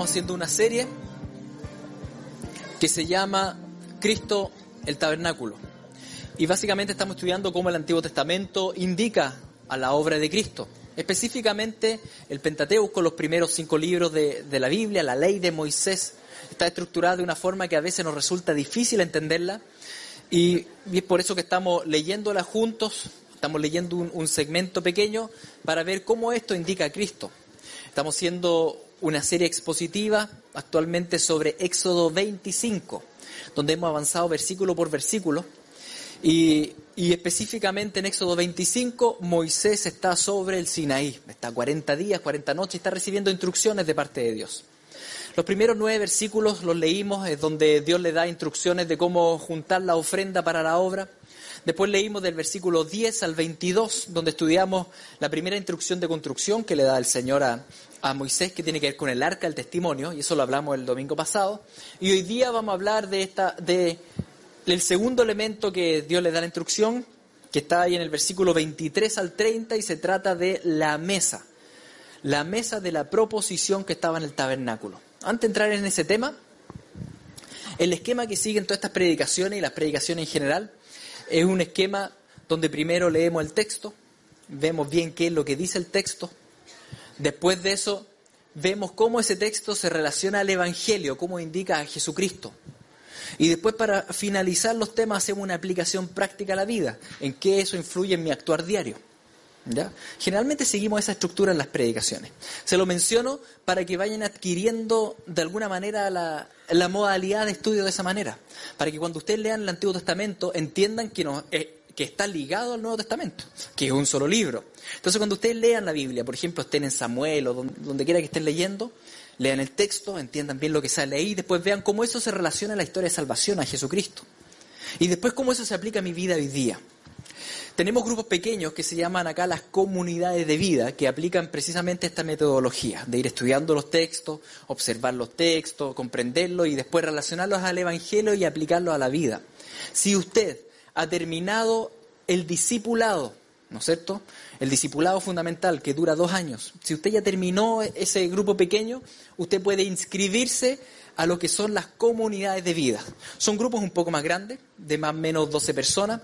Estamos haciendo una serie que se llama Cristo el Tabernáculo. Y básicamente estamos estudiando cómo el Antiguo Testamento indica a la obra de Cristo. Específicamente el Pentateuco, los primeros cinco libros de, la Biblia, la ley de Moisés, está estructurada de una forma que a veces nos resulta difícil entenderla. Y, es por eso que estamos leyéndola juntos, estamos leyendo un, un segmento pequeño para ver cómo esto indica a Cristo. Estamos haciendo una serie expositiva actualmente sobre Éxodo 25, donde hemos avanzado versículo por versículo. Y, específicamente en Éxodo 25, Moisés está sobre el Sinaí, está 40 días, 40 noches, está recibiendo instrucciones de parte de Dios. Los primeros nueve versículos los leímos, es donde Dios le da instrucciones de cómo juntar la ofrenda para la obra. Después leímos del versículo 10 al 22, donde estudiamos la primera instrucción de construcción que le da el Señor a, a Moisés, que tiene que ver con el arca del testimonio, y eso lo hablamos el domingo pasado. Y hoy día vamos a hablar de esta, de el segundo elemento que Dios le da la instrucción, que está ahí en el versículo 23 al 30, y se trata de la mesa. La mesa de la proposición que estaba en el tabernáculo. Antes de entrar en ese tema, el esquema que siguen todas estas predicaciones y las predicaciones en general es un esquema donde primero leemos el texto, vemos bien qué es lo que dice el texto, después de eso vemos cómo ese texto se relaciona al Evangelio, cómo indica a Jesucristo. Y después para finalizar los temas hacemos una aplicación práctica a la vida, en qué eso influye en mi actuar diario. Generalmente seguimos esa estructura en las predicaciones. Se lo menciono para que vayan adquiriendo de alguna manera la, modalidad de estudio de esa manera. Para que cuando ustedes lean el Antiguo Testamento entiendan eh, que está ligado al Nuevo Testamento, que es un solo libro. Entonces cuando ustedes lean la Biblia, por ejemplo, estén en Samuel o donde, donde quiera que estén leyendo, lean el texto, entiendan bien lo que sale ahí y después vean cómo eso se relaciona a la historia de salvación, a Jesucristo. Y después cómo eso se aplica a mi vida hoy día. Tenemos grupos pequeños que se llaman acá las comunidades de vida, que aplican precisamente esta metodología de ir estudiando los textos, observar los textos, comprenderlos y después relacionarlos al Evangelio y aplicarlos a la vida. Si usted ha terminado el discipulado, ¿no es cierto? El discipulado fundamental que dura dos años. Si usted ya terminó ese grupo pequeño, usted puede inscribirse a lo que son las comunidades de vida. Son grupos un poco más grandes, de más o menos 12 personas,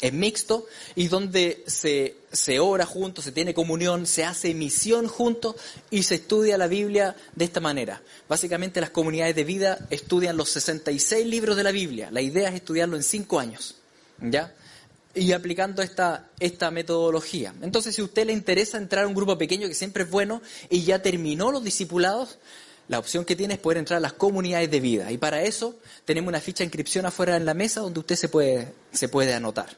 es mixto y donde se, se ora juntos, se tiene comunión, se hace misión juntos y se estudia la Biblia de esta manera. Básicamente las comunidades de vida estudian los 66 libros de la Biblia. La idea es estudiarlo en cinco años, ¿ya? Y aplicando esta, esta metodología. Entonces, si a usted le interesa entrar a un grupo pequeño, que siempre es bueno, y ya terminó los discipulados, la opción que tiene es poder entrar a las comunidades de vida. Y para eso tenemos una ficha de inscripción afuera en la mesa donde usted se puede, se puede anotar.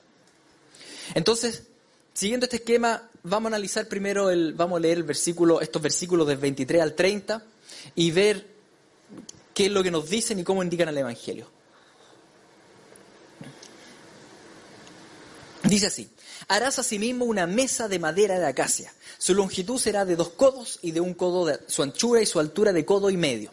Entonces, siguiendo este esquema, vamos a analizar primero el, vamos a leer el versículo, estos versículos del 23 al 30 y ver qué es lo que nos dicen y cómo indican el Evangelio. Dice así, harás asimismo una mesa de madera de acacia. Su longitud será de dos codos y de un codo de su anchura y su altura de codo y medio.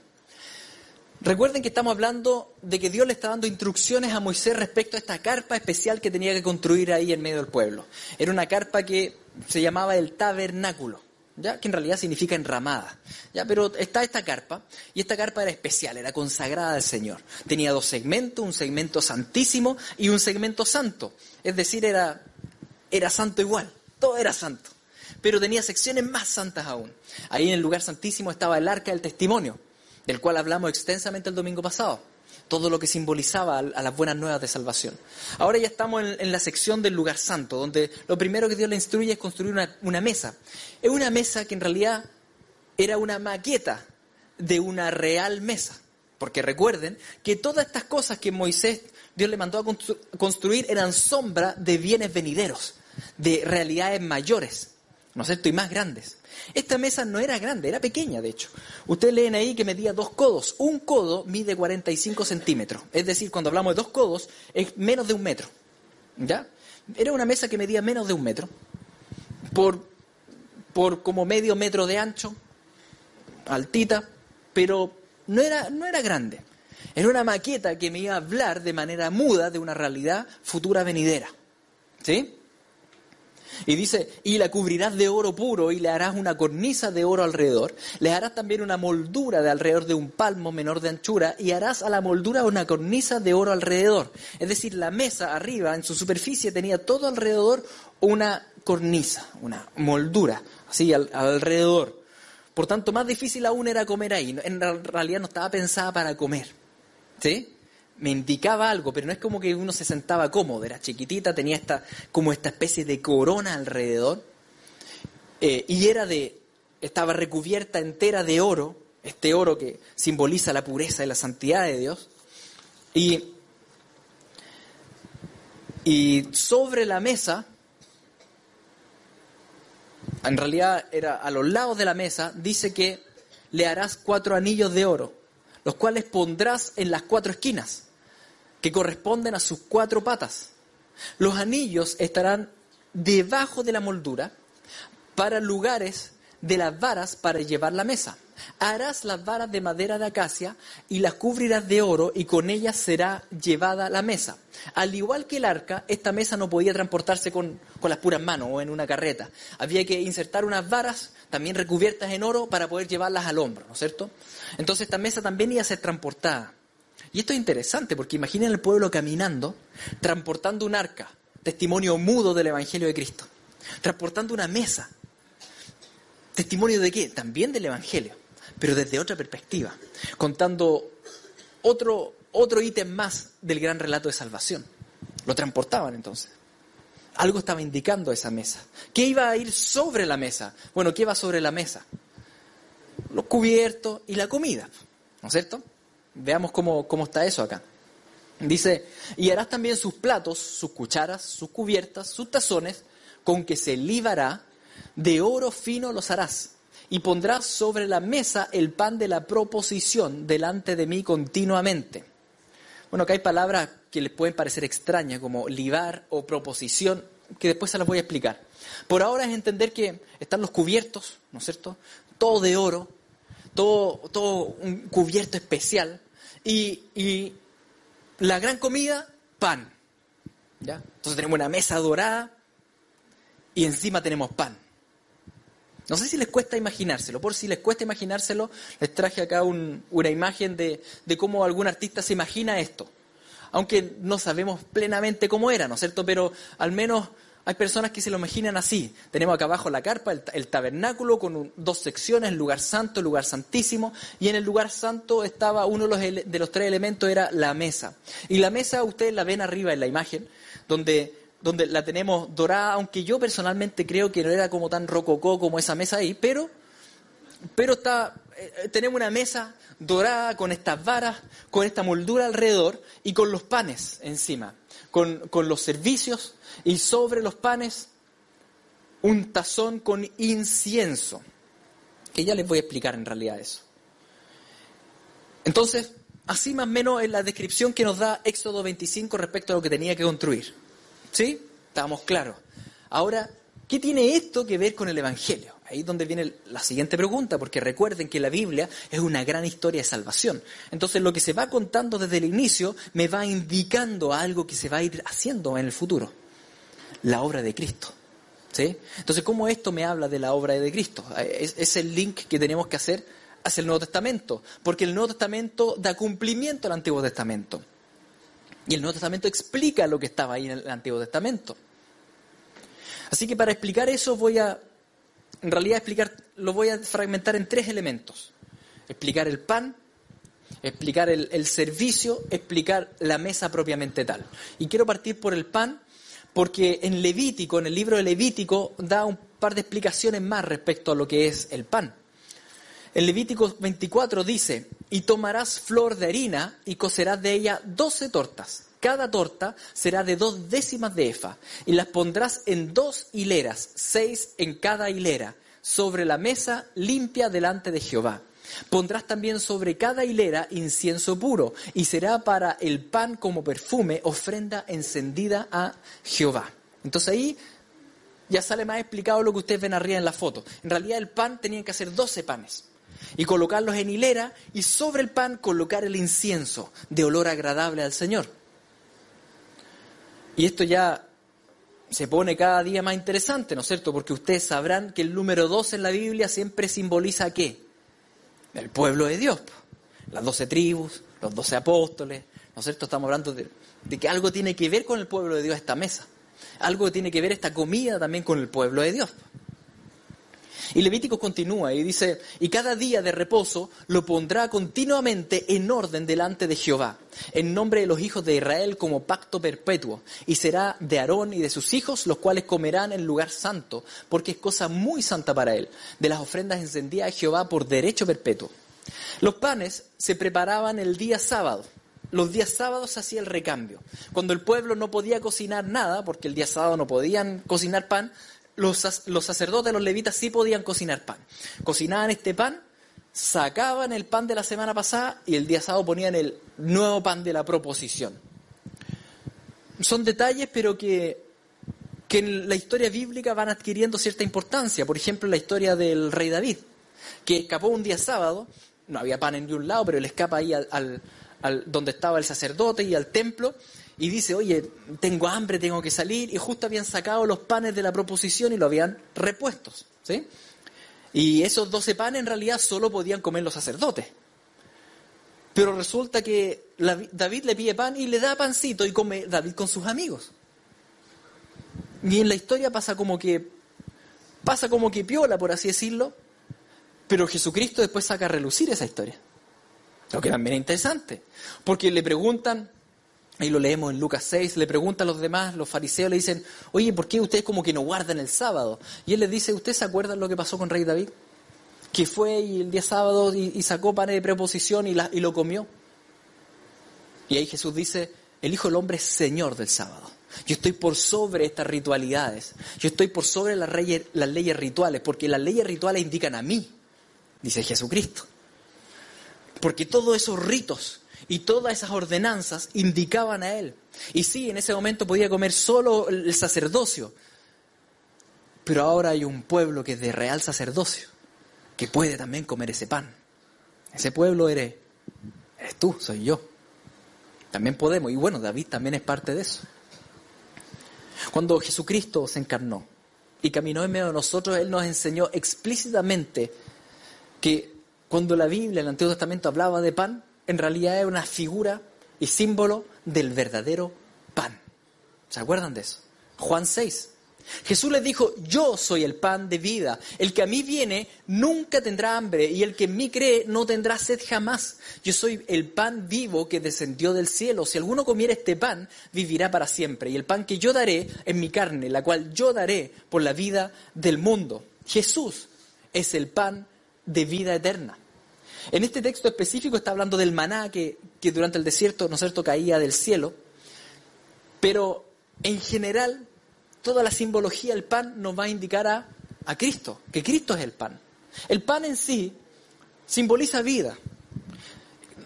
Recuerden que estamos hablando de que Dios le está dando instrucciones a Moisés respecto a esta carpa especial que tenía que construir ahí en medio del pueblo. Era una carpa que se llamaba el tabernáculo, ¿ya? que en realidad significa enramada. ¿ya? Pero está esta carpa, y esta carpa era especial, era consagrada al Señor. Tenía dos segmentos, un segmento santísimo y un segmento santo. Es decir, era, era santo igual, todo era santo. Pero tenía secciones más santas aún. Ahí en el lugar santísimo estaba el arca del testimonio del cual hablamos extensamente el domingo pasado. Todo lo que simbolizaba a las buenas nuevas de salvación. Ahora ya estamos en, la sección del lugar santo, donde lo primero que Dios le instruye es construir una, mesa. Es una mesa que en realidad era una maqueta de una real mesa. Porque recuerden que todas estas cosas que Moisés, Dios le mandó a constru construir eran sombra de bienes venideros, de realidades mayores, ¿no es cierto? Y más grandes. Esta mesa no era grande, era pequeña, de hecho. Ustedes leen ahí que medía dos codos. Un codo mide 45 centímetros. Es decir, cuando hablamos de dos codos, es menos de un metro. ¿Ya? Era una mesa que medía menos de un metro. Por, por como medio metro de ancho, altita, pero no era, no era grande. Era una maqueta que me iba a hablar de manera muda de una realidad futura venidera. ¿Sí? Y dice, y la cubrirás de oro puro y le harás una cornisa de oro alrededor. Le harás también una moldura de alrededor de un palmo menor de anchura y harás a la moldura una cornisa de oro alrededor. Es decir, la mesa arriba, en su superficie, tenía todo alrededor una cornisa, una moldura, así alrededor. Por tanto, más difícil aún era comer ahí. En realidad no estaba pensada para comer. ¿Sí? Me indicaba algo, pero no es como que uno se sentaba cómodo, era chiquitita, tenía esta, como esta especie de corona alrededor, eh, y era de, estaba recubierta entera de oro, este oro que simboliza la pureza y la santidad de Dios, y, y sobre la mesa, en realidad era a los lados de la mesa, dice que le harás cuatro anillos de oro, los cuales pondrás en las cuatro esquinas que corresponden a sus cuatro patas. Los anillos estarán debajo de la moldura para lugares de las varas para llevar la mesa. Harás las varas de madera de acacia y las cubrirás de oro y con ellas será llevada la mesa. Al igual que el arca, esta mesa no podía transportarse con, con, las puras manos o en una carreta. Había que insertar unas varas también recubiertas en oro para poder llevarlas al hombro, ¿no es cierto? Entonces esta mesa también iba a ser transportada. Y esto es interesante porque imaginen el pueblo caminando, transportando un arca, testimonio mudo del Evangelio de Cristo, transportando una mesa, testimonio de qué? También del Evangelio, pero desde otra perspectiva, contando otro, otro ítem más del gran relato de salvación. Lo transportaban entonces. Algo estaba indicando esa mesa. ¿Qué iba a ir sobre la mesa? Bueno, ¿qué va sobre la mesa? Los cubiertos y la comida, ¿no es cierto? Veamos cómo, está eso acá. Dice, y harás también sus platos, sus cucharas, sus cubiertas, sus tazones, con que se libará, de oro fino los harás, y pondrás sobre la mesa el pan de la proposición delante de mí continuamente. Bueno, acá hay palabras que les pueden parecer extrañas, como libar o proposición, que después se las voy a explicar. Por ahora es entender que están los cubiertos, ¿no es cierto? Todo de oro, todo, todo un cubierto especial, y, la gran comida, pan. ¿ya? Entonces tenemos una mesa dorada y encima tenemos pan. No sé si les cuesta imaginárselo, por si les cuesta imaginárselo, les traje acá una imagen de, de cómo algún artista se imagina esto. Aunque no sabemos plenamente cómo era, ¿no es cierto? Pero al menos hay personas que se lo imaginan así. Tenemos acá abajo la carpa, el, tabernáculo con dos secciones, el lugar santo, el lugar santísimo, y en el lugar santo estaba uno de los, de los tres elementos, era la mesa. Y la mesa ustedes la ven arriba en la imagen, donde donde la tenemos dorada, aunque yo personalmente creo que no era como tan rococó como esa mesa ahí, pero, pero está, eh, tenemos una mesa dorada con estas varas, con esta moldura alrededor y con los panes encima, con, con los servicios y sobre los panes un tazón con incienso, que ya les voy a explicar en realidad eso. Entonces, así más o menos es la descripción que nos da Éxodo 25 respecto a lo que tenía que construir. ¿Sí? Estamos claros. Ahora, ¿qué tiene esto que ver con el Evangelio? Ahí es donde viene la siguiente pregunta, porque recuerden que la Biblia es una gran historia de salvación. Entonces lo que se va contando desde el inicio me va indicando algo que se va a ir haciendo en el futuro la obra de Cristo. ¿sí? Entonces, ¿cómo esto me habla de la obra de Cristo? Es, el link que tenemos que hacer hacia el Nuevo Testamento, porque el Nuevo Testamento da cumplimiento al Antiguo Testamento. Y el Nuevo Testamento explica lo que estaba ahí en el Antiguo Testamento. Así que para explicar eso voy a, en realidad explicar, lo voy a fragmentar en tres elementos. Explicar el pan, explicar el servicio, explicar la mesa propiamente tal. Y quiero partir por el pan porque en Levítico, en el libro de Levítico, da un par de explicaciones más respecto a lo que es el pan. En Levítico 24 dice, y tomarás flor de harina y cocerás de ella doce tortas. Cada torta será de dos décimas de efa, y las pondrás en dos hileras, seis en cada hilera, sobre la mesa limpia delante de Jehová. Pondrás también sobre cada hilera incienso puro, y será para el pan como perfume, ofrenda encendida a Jehová. Entonces ahí ya sale más explicado lo que ustedes ven arriba en la foto. En realidad el pan tenía que hacer 12 panes y colocarlos en hilera y sobre el pan colocar el incienso de olor agradable al Señor. Y esto ya se pone cada día más interesante, ¿no es cierto? Porque ustedes sabrán que el número dos en la Biblia siempre simboliza qué? El pueblo de Dios. Las doce tribus, los doce apóstoles, ¿no es cierto? Estamos hablando de, de que algo tiene que ver con el pueblo de Dios esta mesa. Algo tiene que ver esta comida también con el pueblo de Dios. Y Levítico continúa y dice, y cada día de reposo lo pondrá continuamente en orden delante de Jehová, en nombre de los hijos de Israel como pacto perpetuo, y será de Aarón y de sus hijos, los cuales comerán en lugar santo, porque es cosa muy santa para él, de las ofrendas encendidas a Jehová por derecho perpetuo. Los panes se preparaban el día sábado. Los días sábados se hacía el recambio. Cuando el pueblo no podía cocinar nada, porque el día sábado no podían cocinar pan, los, sacerdotes, los levitas sí podían cocinar pan. Cocinaban este pan, sacaban el pan de la semana pasada y el día sábado ponían el nuevo pan de la proposición. Son detalles, pero que, en la historia bíblica van adquiriendo cierta importancia. Por ejemplo, la historia del rey David, que escapó un día sábado, no había pan en un lado, pero él escapa ahí al, al, donde estaba el sacerdote y al templo, y dice, oye, tengo hambre, tengo que salir, y justo habían sacado los panes de la proposición y lo habían repuestos, ¿sí? Y esos doce panes en realidad solo podían comer los sacerdotes. Pero resulta que David le pide pan y le da pancito y come David con sus amigos. Y en la historia pasa como que pasa como que piola, por así decirlo, pero Jesucristo después saca a relucir esa historia. Lo que también es interesante, porque le preguntan, Ahí lo leemos en Lucas 6, le pregunta a los demás, los fariseos le dicen, oye, ¿por qué ustedes como que no guardan el sábado? Y él les dice, ¿ustedes se acuerdan lo que pasó con Rey David? Que fue el día sábado y, sacó pan de preposición y, y lo comió. Y ahí Jesús dice, el Hijo del Hombre es Señor del sábado. Yo estoy por sobre estas ritualidades. Yo estoy por sobre las las leyes rituales, porque las leyes rituales indican a mí, dice Jesucristo. Porque todos esos ritos y todas esas ordenanzas indicaban a él. Y sí, en ese momento podía comer solo el sacerdocio, pero ahora hay un pueblo que es de real sacerdocio, que puede también comer ese pan. Ese pueblo eres, eres tú, soy yo. También podemos, y bueno, David también es parte de eso. Cuando Jesucristo se encarnó y caminó en medio de nosotros, Él nos enseñó explícitamente que cuando la Biblia, el Antiguo Testamento, hablaba de pan, en realidad es una figura y símbolo del verdadero pan. ¿Se acuerdan de eso? Juan 6. Jesús les dijo, yo soy el pan de vida. El que a mí viene nunca tendrá hambre y el que en mí cree no tendrá sed jamás. Yo soy el pan vivo que descendió del cielo. Si alguno comiera este pan, vivirá para siempre. Y el pan que yo daré es mi carne, la cual yo daré por la vida del mundo. Jesús es el pan de vida eterna. En este texto específico está hablando del maná que, durante el desierto, ¿no cierto?, caía del cielo. Pero en general, toda la simbología del pan nos va a indicar a, a Cristo, que Cristo es el pan. El pan en sí simboliza vida.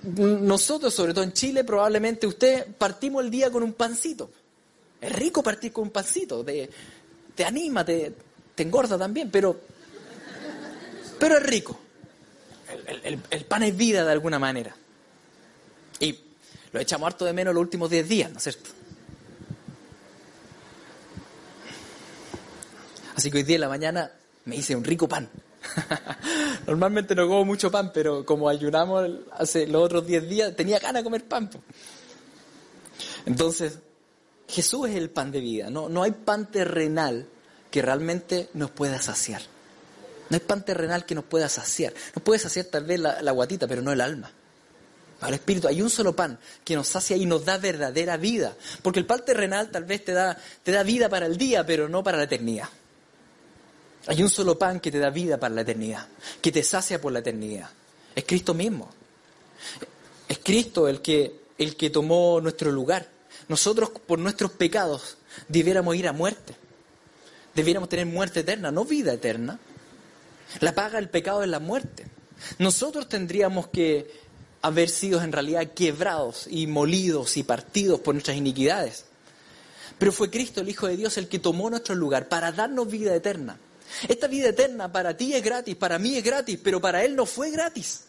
Nosotros, sobre todo en Chile, probablemente usted partimos el día con un pancito. Es rico partir con un pancito, te, te anima, te, te engorda también, pero, pero es rico el, pan es vida de alguna manera. Y lo echamos harto de menos los últimos 10 días, ¿no es cierto? Así que hoy día en la mañana me hice un rico pan. Normalmente no como mucho pan, pero como ayunamos hace los otros 10 días, tenía ganas de comer pan. Entonces, Jesús es el pan de vida. No, no hay pan terrenal que realmente nos pueda saciar. No hay pan terrenal que nos pueda saciar. Nos puede saciar tal vez la, guatita, pero no el alma. Al espíritu hay un solo pan que nos sacia y nos da verdadera vida. Porque el pan terrenal tal vez te da, te da vida para el día, pero no para la eternidad. Hay un solo pan que te da vida para la eternidad, que te sacia por la eternidad. Es Cristo mismo. Es Cristo el que, el que tomó nuestro lugar. Nosotros por nuestros pecados debiéramos ir a muerte. Debiéramos tener muerte eterna, no vida eterna. La paga del pecado es la muerte. Nosotros tendríamos que haber sido en realidad quebrados y molidos y partidos por nuestras iniquidades. Pero fue Cristo, el Hijo de Dios, el que tomó nuestro lugar para darnos vida eterna. Esta vida eterna para ti es gratis, para mí es gratis, pero para Él no fue gratis.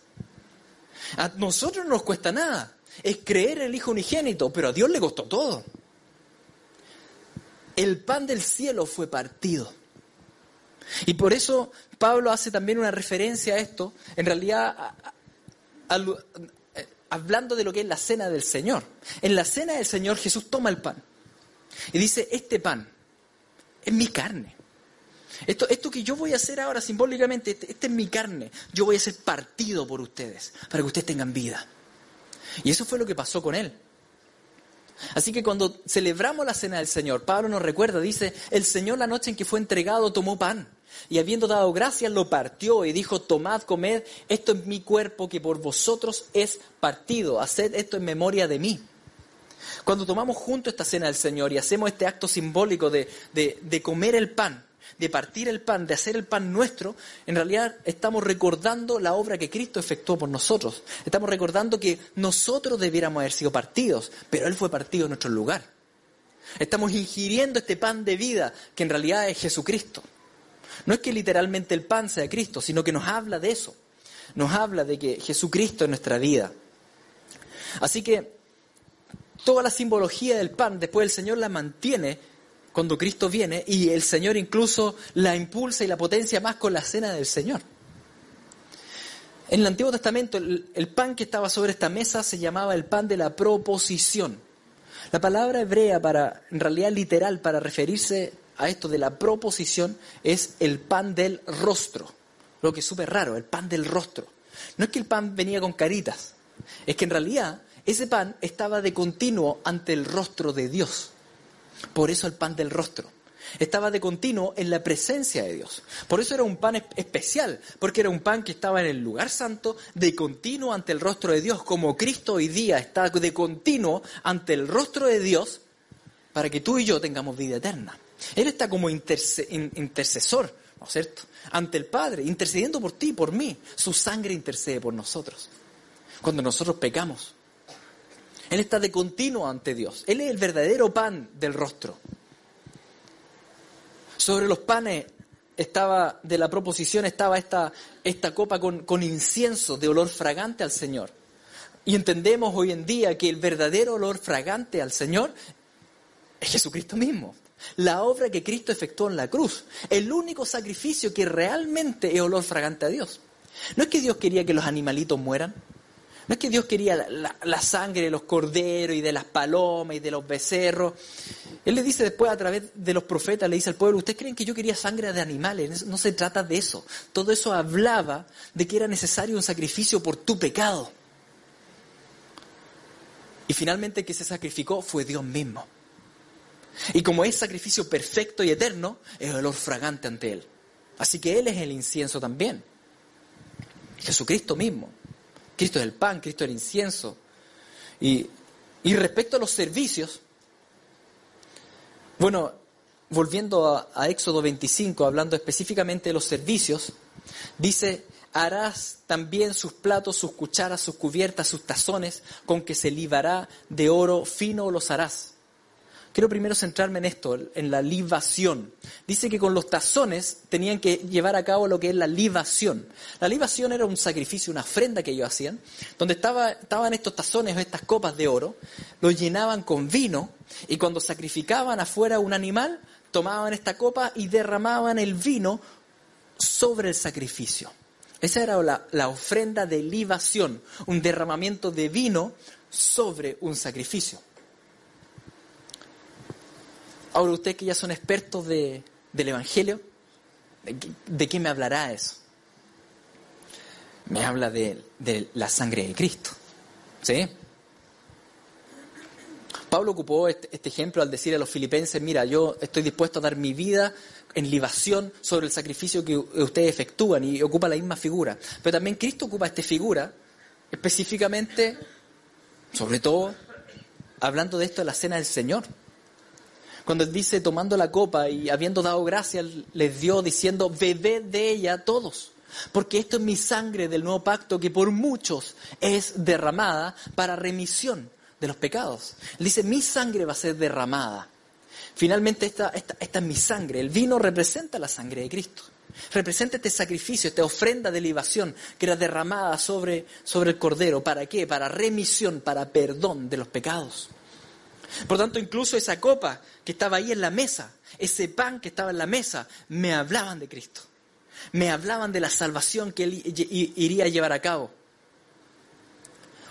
A nosotros no nos cuesta nada. Es creer en el Hijo unigénito, pero a Dios le costó todo. el pan del cielo fue partido. Y por eso Pablo hace también una referencia a esto, en realidad hablando de lo que es la cena del Señor. En la cena del Señor Jesús toma el pan y dice, este pan es mi carne. Esto, esto que yo voy a hacer ahora simbólicamente, este, este es mi carne. Yo voy a ser partido por ustedes, para que ustedes tengan vida. Y eso fue lo que pasó con él. Así que cuando celebramos la cena del Señor, Pablo nos recuerda, dice, el Señor la noche en que fue entregado tomó pan y habiendo dado gracias lo partió y dijo, tomad, comed, esto es mi cuerpo que por vosotros es partido, haced esto en memoria de mí. Cuando tomamos junto esta cena del Señor y hacemos este acto simbólico de, de comer el pan, de partir el pan, de hacer el pan nuestro, en realidad estamos recordando la obra que Cristo efectuó por nosotros. Estamos recordando que nosotros debiéramos haber sido partidos, pero Él fue partido en nuestro lugar. Estamos ingiriendo este pan de vida, que en realidad es Jesucristo. No es que literalmente el pan sea Cristo, sino que nos habla de eso. Nos habla de que Jesucristo es nuestra vida. Así que toda la simbología del pan, después el Señor la mantiene cuando Cristo viene y el Señor incluso la impulsa y la potencia más con la cena del Señor. En el Antiguo Testamento el, pan que estaba sobre esta mesa se llamaba el pan de la proposición. La palabra hebrea para, en realidad literal, para referirse a esto de la proposición es el pan del rostro. Lo que es súper raro, el pan del rostro. No es que el pan venía con caritas, es que en realidad ese pan estaba de continuo ante el rostro de Dios. Por eso el pan del rostro. Estaba de continuo en la presencia de Dios. Por eso era un pan especial, porque era un pan que estaba en el lugar santo, de continuo ante el rostro de Dios, como Cristo hoy día está de continuo ante el rostro de Dios, para que tú y yo tengamos vida eterna. Él está como intercesor, ¿no es cierto? Ante el Padre, intercediendo por ti, por mí. Su sangre intercede por nosotros. Cuando nosotros pecamos, él está de continuo ante Dios. Él es el verdadero pan del rostro. Sobre los panes estaba, de la proposición estaba esta, esta copa con incienso de olor fragante al Señor. Y entendemos hoy en día que el verdadero olor fragante al Señor es Jesucristo mismo. La obra que Cristo efectuó en la cruz. El único sacrificio que realmente es olor fragante a Dios. No es que Dios quería que los animalitos mueran. No es que Dios quería la, sangre de los corderos y de las palomas y de los becerros. Él le dice después a través de los profetas, le dice al pueblo, ¿ustedes creen que yo quería sangre de animales? No se trata de eso. Todo eso hablaba de que era necesario un sacrificio por tu pecado. Y finalmente el que se sacrificó fue Dios mismo. Y como es sacrificio perfecto y eterno, es olor fragante ante Él. Así que Él es el incienso también. Jesucristo mismo. Cristo es el pan, Cristo es el incienso. Y, respecto a los servicios, bueno, volviendo a, a, Éxodo 25, hablando específicamente de los servicios, dice, harás también sus platos, sus cucharas, sus cubiertas, sus tazones, con que se libará de oro fino los harás. Quiero primero centrarme en esto, en la libación. Dice que con los tazones tenían que llevar a cabo lo que es la libación. La libación era un sacrificio, una ofrenda que ellos hacían, donde estaba, estaban estos tazones o estas copas de oro, los llenaban con vino y cuando sacrificaban afuera un animal, tomaban esta copa y derramaban el vino sobre el sacrificio. Esa era la, la ofrenda de libación, un derramamiento de vino sobre un sacrificio. Ahora ustedes que ya son expertos de, del Evangelio, ¿de qué, me hablará eso? Me habla de, la sangre de Cristo. ¿Sí? Pablo ocupó este, este, ejemplo al decir a los filipenses, mira, yo estoy dispuesto a dar mi vida en libación sobre el sacrificio que ustedes efectúan y ocupa la misma figura. Pero también Cristo ocupa esta figura específicamente, sobre todo, hablando de esto de la cena del Señor. Cuando dice tomando la copa y habiendo dado gracias, les dio diciendo, bebed de ella todos. Porque esto es mi sangre del nuevo pacto que por muchos es derramada para remisión de los pecados. Dice, mi sangre va a ser derramada. Finalmente esta, esta, esta es mi sangre. El vino representa la sangre de Cristo. Representa este sacrificio, esta ofrenda de libación que era derramada sobre, sobre el cordero. ¿Para qué? Para remisión, para perdón de los pecados. Por tanto, incluso esa copa que estaba ahí en la mesa, ese pan que estaba en la mesa, me hablaban de Cristo. Me hablaban de la salvación que Él iría a llevar a cabo.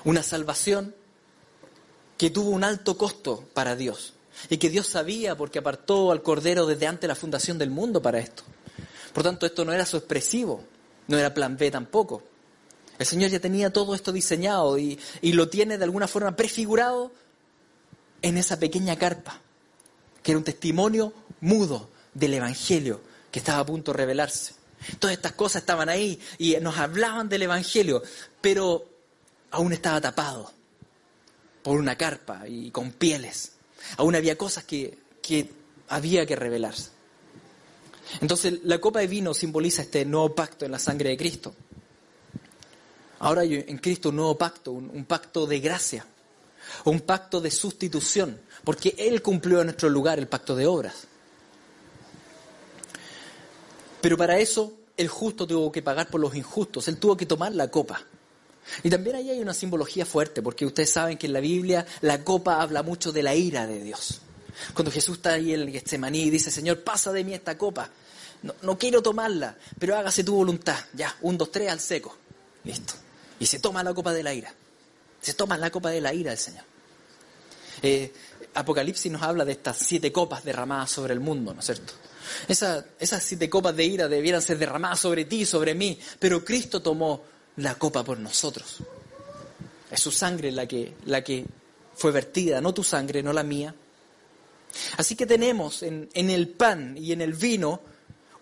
Una salvación que tuvo un alto costo para Dios y que Dios sabía porque apartó al Cordero desde antes de la fundación del mundo para esto. Por tanto, esto no era su expresivo, no era plan B tampoco. El Señor ya tenía todo esto diseñado y, y lo tiene de alguna forma prefigurado en esa pequeña carpa, que era un testimonio mudo del Evangelio que estaba a punto de revelarse. Todas estas cosas estaban ahí y nos hablaban del Evangelio, pero aún estaba tapado por una carpa y con pieles. Aún había cosas que, que había que revelarse. Entonces la copa de vino simboliza este nuevo pacto en la sangre de Cristo. Ahora hay en Cristo un nuevo pacto, un pacto de gracia un pacto de sustitución, porque Él cumplió en nuestro lugar el pacto de obras. Pero para eso el justo tuvo que pagar por los injustos, Él tuvo que tomar la copa. Y también ahí hay una simbología fuerte, porque ustedes saben que en la Biblia la copa habla mucho de la ira de Dios. Cuando Jesús está ahí en el Getsemaní y dice, Señor, pasa de mí esta copa. No, no, quiero tomarla, pero hágase tu voluntad. Ya, un, dos, tres al seco. Listo. Y se toma la copa de la ira. Se toma la copa de la ira del Señor. Eh, Apocalipsis nos habla de estas siete copas derramadas sobre el mundo, ¿no es cierto? esas siete copas de ira debieran ser derramadas sobre ti, sobre mí, pero Cristo tomó la copa por nosotros. Es su sangre la que, la que fue vertida, no tu sangre, no la mía. Así que tenemos en, en el pan y en el vino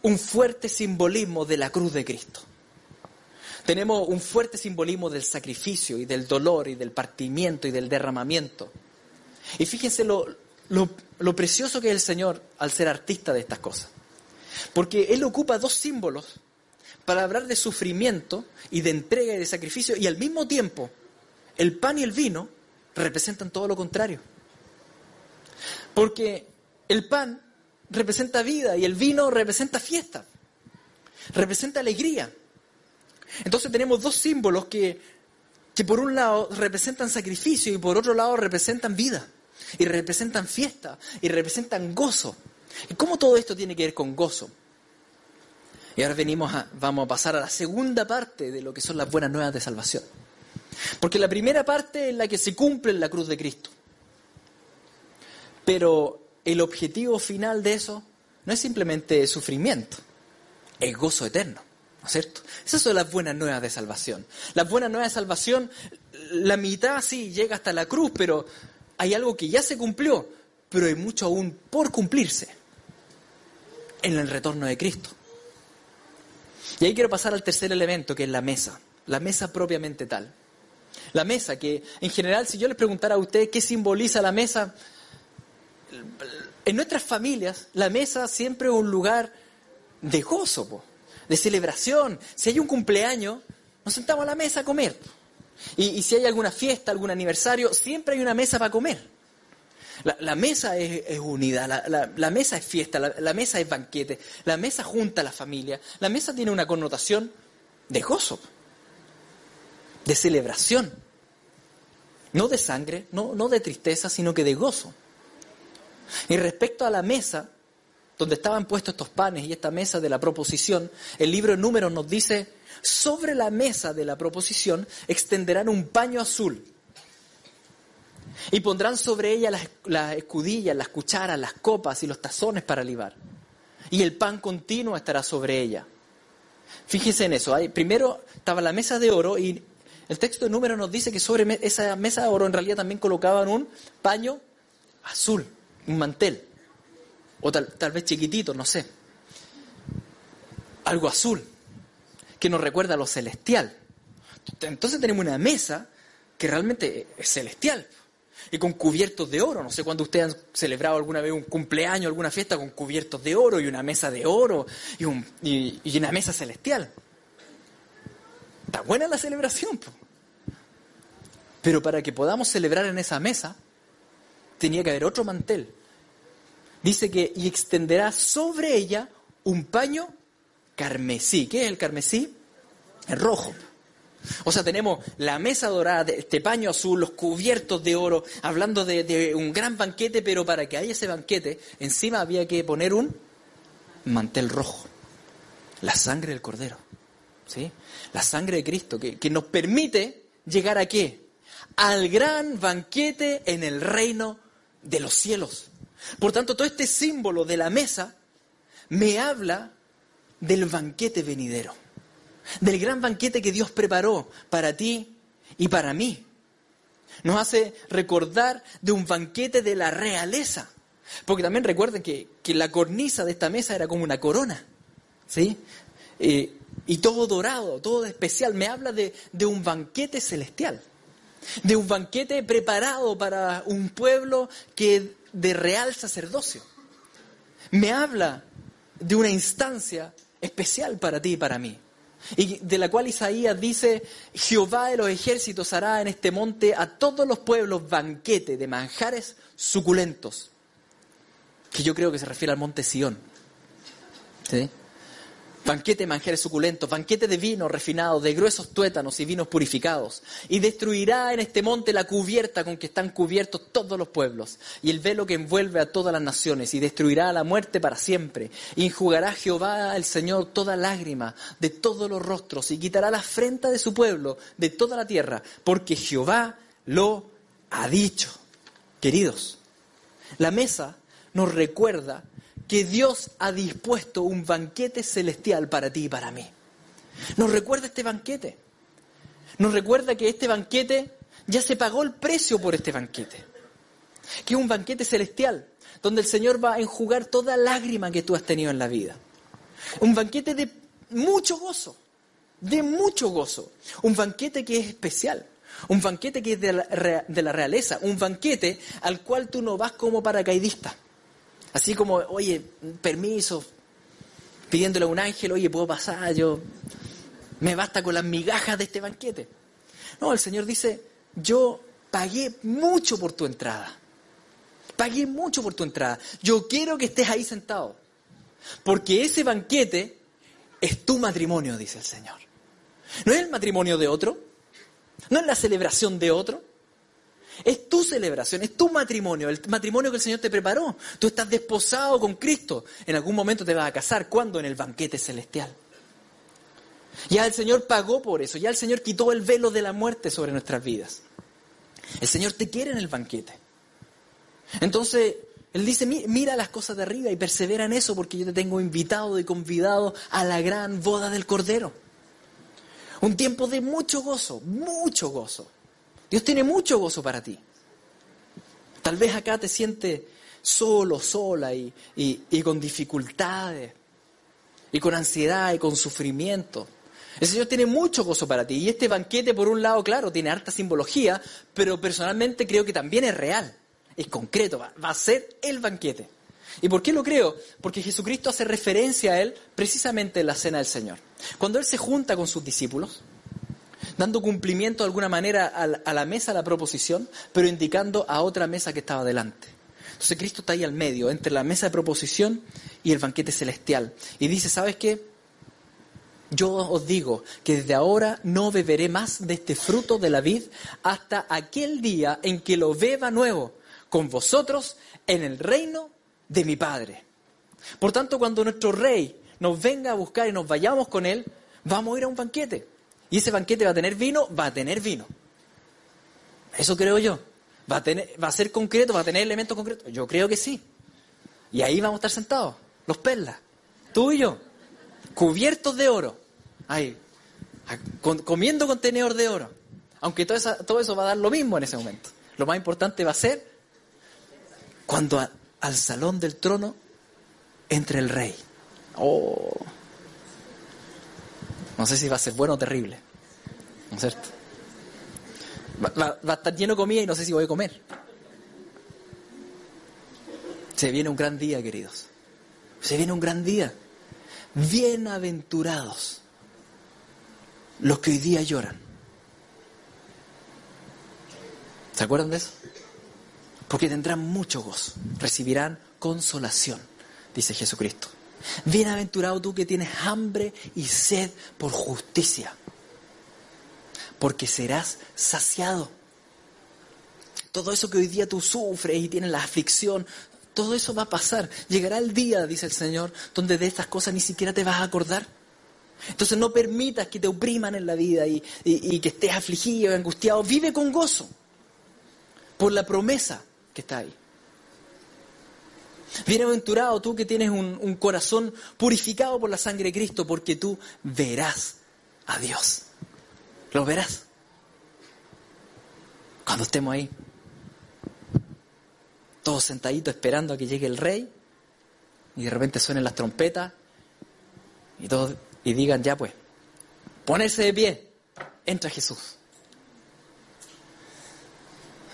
un fuerte simbolismo de la cruz de Cristo. Tenemos un fuerte simbolismo del sacrificio y del dolor y del partimiento y del derramamiento. Y fíjense lo, lo, precioso que es el Señor al ser artista de estas cosas. Porque Él ocupa dos símbolos para hablar de sufrimiento y de entrega y de sacrificio y al mismo tiempo el pan y el vino representan todo lo contrario. Porque el pan representa vida y el vino representa fiesta, representa alegría. Entonces tenemos dos símbolos que, que por un lado representan sacrificio y por otro lado representan vida, y representan fiesta, y representan gozo. ¿Y cómo todo esto tiene que ver con gozo? Y ahora venimos a, vamos a pasar a la segunda parte de lo que son las buenas nuevas de salvación. Porque la primera parte es la que se cumple en la cruz de Cristo. Pero el objetivo final de eso no es simplemente sufrimiento, es gozo eterno. ¿No es cierto? Esas son las buenas nuevas de salvación. Las buenas nuevas de salvación, la mitad sí llega hasta la cruz, pero hay algo que ya se cumplió, pero hay mucho aún por cumplirse en el retorno de Cristo. Y ahí quiero pasar al tercer elemento, que es la mesa, la mesa propiamente tal. La mesa, que en general, si yo les preguntara a ustedes qué simboliza la mesa, en nuestras familias, la mesa siempre es un lugar de gozo de celebración. Si hay un cumpleaños, nos sentamos a la mesa a comer. Y, si hay alguna fiesta, algún aniversario, siempre hay una mesa para comer. La, mesa es, unida, la, mesa es fiesta, la, mesa es banquete, la mesa junta a la familia, la mesa tiene una connotación de gozo, de celebración, no de sangre, no, no de tristeza, sino que de gozo. Y respecto a la mesa, donde estaban puestos estos panes y esta mesa de la proposición, el libro de números nos dice, sobre la mesa de la proposición extenderán un paño azul y pondrán sobre ella las, escudillas, las cucharas, las copas y los tazones para libar. Y el pan continuo estará sobre ella. Fíjense en eso. primero estaba la mesa de oro y el texto de números nos dice que sobre esa mesa de oro en realidad también colocaban un paño azul, un mantel o tal, tal vez chiquitito, no sé. Algo azul, que nos recuerda a lo celestial. Entonces tenemos una mesa que realmente es celestial y con cubiertos de oro. No sé cuándo ustedes han celebrado alguna vez un cumpleaños, alguna fiesta con cubiertos de oro y una mesa de oro y, un, y, una mesa celestial. Está buena la celebración. Pero para que podamos celebrar en esa mesa, tenía que haber otro mantel dice que y extenderá sobre ella un paño carmesí. ¿Qué es el carmesí? El rojo. O sea, tenemos la mesa dorada, este paño azul, los cubiertos de oro, hablando de, un gran banquete, pero para que haya ese banquete, encima había que poner un mantel rojo, la sangre del cordero, ¿sí? La sangre de Cristo, que, que nos permite llegar a qué? Al gran banquete en el reino de los cielos. Por tanto, todo este símbolo de la mesa me habla del banquete venidero del gran banquete que Dios preparó para ti y para mí. Nos hace recordar de un banquete de la realeza. Porque también recuerden que, la cornisa de esta mesa era como una corona. ¿Sí? Eh, y todo dorado, todo especial. Me habla de, de un banquete celestial. De un banquete preparado para un pueblo que de real sacerdocio. Me habla de una instancia especial para ti y para mí y de la cual Isaías dice, Jehová de los ejércitos hará en este monte a todos los pueblos banquete de manjares suculentos, que yo creo que se refiere al monte Sión. ¿Sí? Banquete de manjares suculentos, banquete de vino refinado, de gruesos tuétanos y vinos purificados. Y destruirá en este monte la cubierta con que están cubiertos todos los pueblos, y el velo que envuelve a todas las naciones, y destruirá la muerte para siempre. Y enjugará Jehová el Señor toda lágrima de todos los rostros, y quitará la afrenta de su pueblo, de toda la tierra, porque Jehová lo ha dicho. Queridos, la mesa nos recuerda que Dios ha dispuesto un banquete celestial para ti y para mí. Nos recuerda este banquete. Nos recuerda que este banquete ya se pagó el precio por este banquete. Que es un banquete celestial, donde el Señor va a enjugar toda lágrima que tú has tenido en la vida. Un banquete de mucho gozo, de mucho gozo. Un banquete que es especial. Un banquete que es de la, de la realeza. Un banquete al cual tú no vas como paracaidista Así como, oye, permiso, pidiéndole a un ángel, oye, puedo pasar, yo me basta con las migajas de este banquete. No, el Señor dice, yo pagué mucho por tu entrada. Pagué mucho por tu entrada. Yo quiero que estés ahí sentado. Porque ese banquete es tu matrimonio, dice el Señor. No es el matrimonio de otro. No es la celebración de otro. Es tu celebración, es tu matrimonio, el matrimonio que el Señor te preparó. Tú estás desposado con Cristo. En algún momento te vas a casar. ¿Cuándo? En el banquete celestial. Ya el Señor pagó por eso. Ya el Señor quitó el velo de la muerte sobre nuestras vidas. El Señor te quiere en el banquete. Entonces, Él dice, mira las cosas de arriba y persevera en eso porque yo te tengo invitado y convidado a la gran boda del Cordero. Un tiempo de mucho gozo, mucho gozo. Dios tiene mucho gozo para ti. Tal vez acá te sientes solo, sola y, con dificultades, y con ansiedad y con sufrimiento. El Señor tiene mucho gozo para ti. Y este banquete, por un lado, claro, tiene harta simbología, pero personalmente creo que también es real, es concreto, va, va a ser el banquete. ¿Y por qué lo creo? Porque Jesucristo hace referencia a Él precisamente en la cena del Señor. Cuando Él se junta con sus discípulos, dando cumplimiento de alguna manera a la mesa, a la proposición, pero indicando a otra mesa que estaba delante. Entonces Cristo está ahí al medio, entre la mesa de proposición y el banquete celestial. Y dice, ¿sabes qué? Yo os digo que desde ahora no beberé más de este fruto de la vid hasta aquel día en que lo beba nuevo con vosotros en el reino de mi Padre. Por tanto, cuando nuestro rey nos venga a buscar y nos vayamos con él, vamos a ir a un banquete. Y ese banquete va a tener vino, va a tener vino. Eso creo yo. Va a, tener, va a ser concreto, va a tener elementos concretos. Yo creo que sí. Y ahí vamos a estar sentados, los perlas, tú y yo, cubiertos de oro. Ahí, comiendo contenedor de oro. Aunque todo, eso va a dar lo mismo en ese momento. Lo más importante va a ser cuando al salón del trono entre el rey. Oh. No sé si va a ser bueno o terrible. ¿No es cierto? Va, a estar lleno de comida y no sé si voy a comer. Se viene un gran día, queridos. Se viene un gran día. Bienaventurados los que hoy día lloran. ¿Se acuerdan de eso? Porque tendrán mucho gozo, recibirán consolación, dice Jesucristo. Bienaventurado tú que tienes hambre y sed por justicia. Porque serás saciado. Todo eso que hoy día tú sufres y tienes la aflicción, todo eso va a pasar. Llegará el día, dice el Señor, donde de estas cosas ni siquiera te vas a acordar. Entonces no permitas que te opriman en la vida y, que estés afligido angustiado. Vive con gozo por la promesa que está ahí. Bienaventurado tú que tienes un, un, corazón purificado por la sangre de Cristo, porque tú verás a Dios. Lo verás. Cuando estemos ahí, todos sentaditos esperando a que llegue el rey, y de repente suenen las trompetas, y todos y digan, ya pues, ponerse de pie, entra Jesús.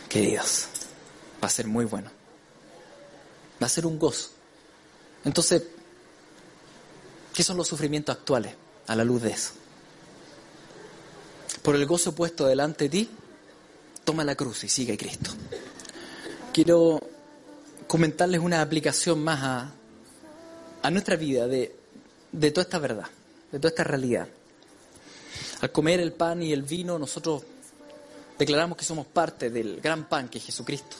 Queridos, va a ser muy bueno. Va a ser un gozo. Entonces, ¿qué son los sufrimientos actuales a la luz de eso? Por el gozo puesto delante de ti, toma la cruz y sigue a Cristo. Quiero comentarles una aplicación más a, a nuestra vida de, de toda esta verdad de toda esta realidad. Al comer el pan y el vino, nosotros declaramos que somos parte del gran pan que es Jesucristo.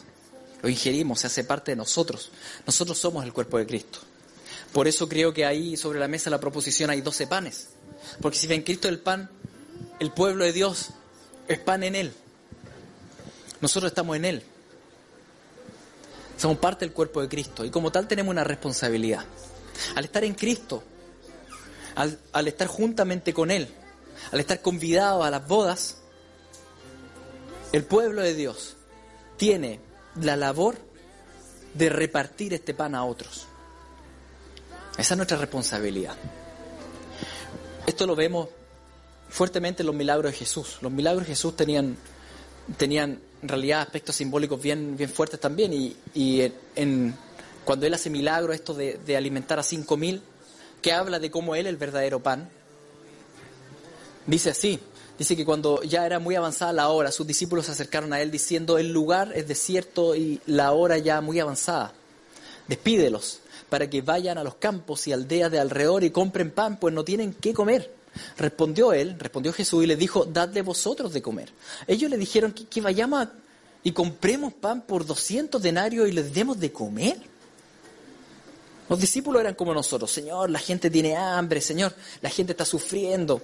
Lo ingerimos, se hace parte de nosotros. Nosotros somos el cuerpo de Cristo. Por eso creo que ahí sobre la mesa la proposición hay doce panes. Porque si ven Cristo el pan, el pueblo de Dios es pan en Él. Nosotros estamos en Él. Somos parte del cuerpo de Cristo y como tal tenemos una responsabilidad. Al estar en Cristo, al, estar juntamente con Él, al estar convidado a las bodas, el pueblo de Dios tiene la labor de repartir este pan a otros. Esa es nuestra responsabilidad. Esto lo vemos fuertemente en los milagros de Jesús. Los milagros de Jesús tenían, tenían en realidad aspectos simbólicos bien, bien fuertes también. Y, en, cuando Él hace milagros, esto de, de alimentar a cinco mil, que habla de cómo Él el verdadero pan. Dice así, dice que cuando ya era muy avanzada la hora, sus discípulos se acercaron a Él diciendo, el lugar es desierto y la hora ya muy avanzada. Despídelos para que vayan a los campos y aldeas de alrededor y compren pan, pues no tienen qué comer. Respondió él, respondió Jesús y le dijo, dadle vosotros de comer. Ellos le dijeron que, vayamos y compremos pan por 200 denarios y les demos de comer. Los discípulos eran como nosotros, Señor, la gente tiene hambre, Señor, la gente está sufriendo,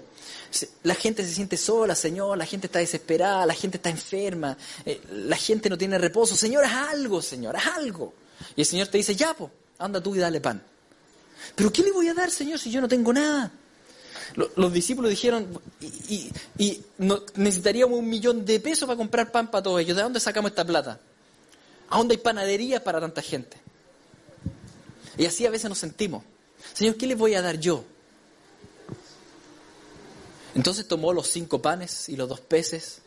la gente se siente sola, Señor, la gente está desesperada, la gente está enferma, eh, la gente no tiene reposo, Señor, haz algo, Señor, haz algo. Y el Señor te dice, ya, pues, anda tú y dale pan. Pero ¿qué le voy a dar, Señor, si yo no tengo nada? Los, discípulos dijeron, y, necesitaríamos un millón de pesos para comprar pan para todos ellos. ¿De dónde sacamos esta plata? ¿A dónde hay panaderías para tanta gente? Y así a veces nos sentimos. Señor, ¿qué le voy a dar yo? Entonces tomó los cinco panes y los dos peces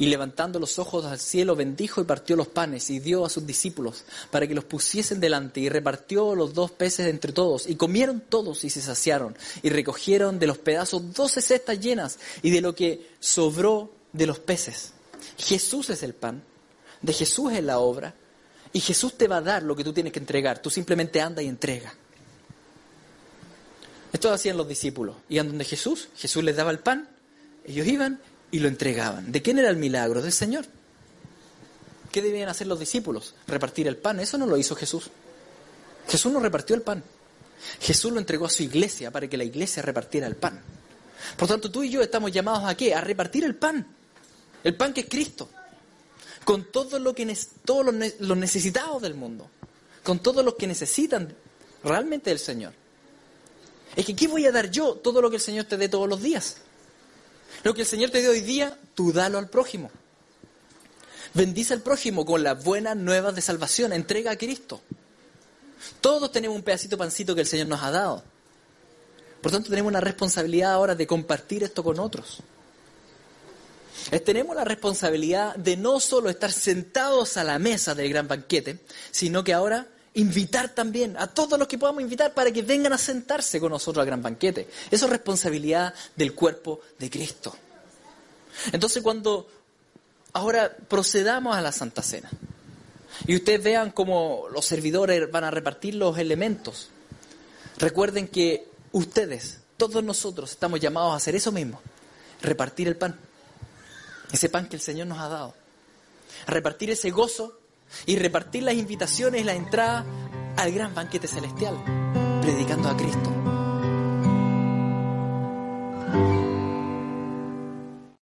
y levantando los ojos al cielo bendijo y partió los panes y dio a sus discípulos para que los pusiesen delante y repartió los dos peces entre todos y comieron todos y se saciaron y recogieron de los pedazos doce cestas llenas y de lo que sobró de los peces. Jesús es el pan, de Jesús es la obra y Jesús te va a dar lo que tú tienes que entregar. Tú simplemente anda y entrega. Esto hacían los discípulos. Iban donde Jesús, Jesús les daba el pan, ellos iban y lo entregaban. ¿De quién era el milagro? Del Señor. ¿Qué debían hacer los discípulos? Repartir el pan. Eso no lo hizo Jesús. Jesús no repartió el pan. Jesús lo entregó a su iglesia para que la iglesia repartiera el pan. Por tanto, tú y yo estamos llamados a qué? A repartir el pan. El pan que es Cristo con todo lo que, todos los, necesitados del mundo, con todos los que necesitan realmente del Señor. Es que, ¿qué voy a dar yo? Todo lo que el Señor te dé todos los días. Lo que el Señor te dé hoy día, tú dalo al prójimo. Bendice al prójimo con las buenas nuevas de salvación. Entrega a Cristo. Todos tenemos un pedacito pancito que el Señor nos ha dado. Por tanto, tenemos una responsabilidad ahora de compartir esto con otros tenemos la responsabilidad de no solo estar sentados a la mesa del gran banquete, sino que ahora invitar también a todos los que podamos invitar para que vengan a sentarse con nosotros al gran banquete. Eso es responsabilidad del cuerpo de Cristo. Entonces cuando ahora procedamos a la Santa Cena y ustedes vean cómo los servidores van a repartir los elementos, recuerden que ustedes, todos nosotros, estamos llamados a hacer eso mismo, repartir el pan ese pan que el Señor nos ha dado, a repartir ese gozo y repartir las invitaciones y la entrada al gran banquete celestial, predicando a Cristo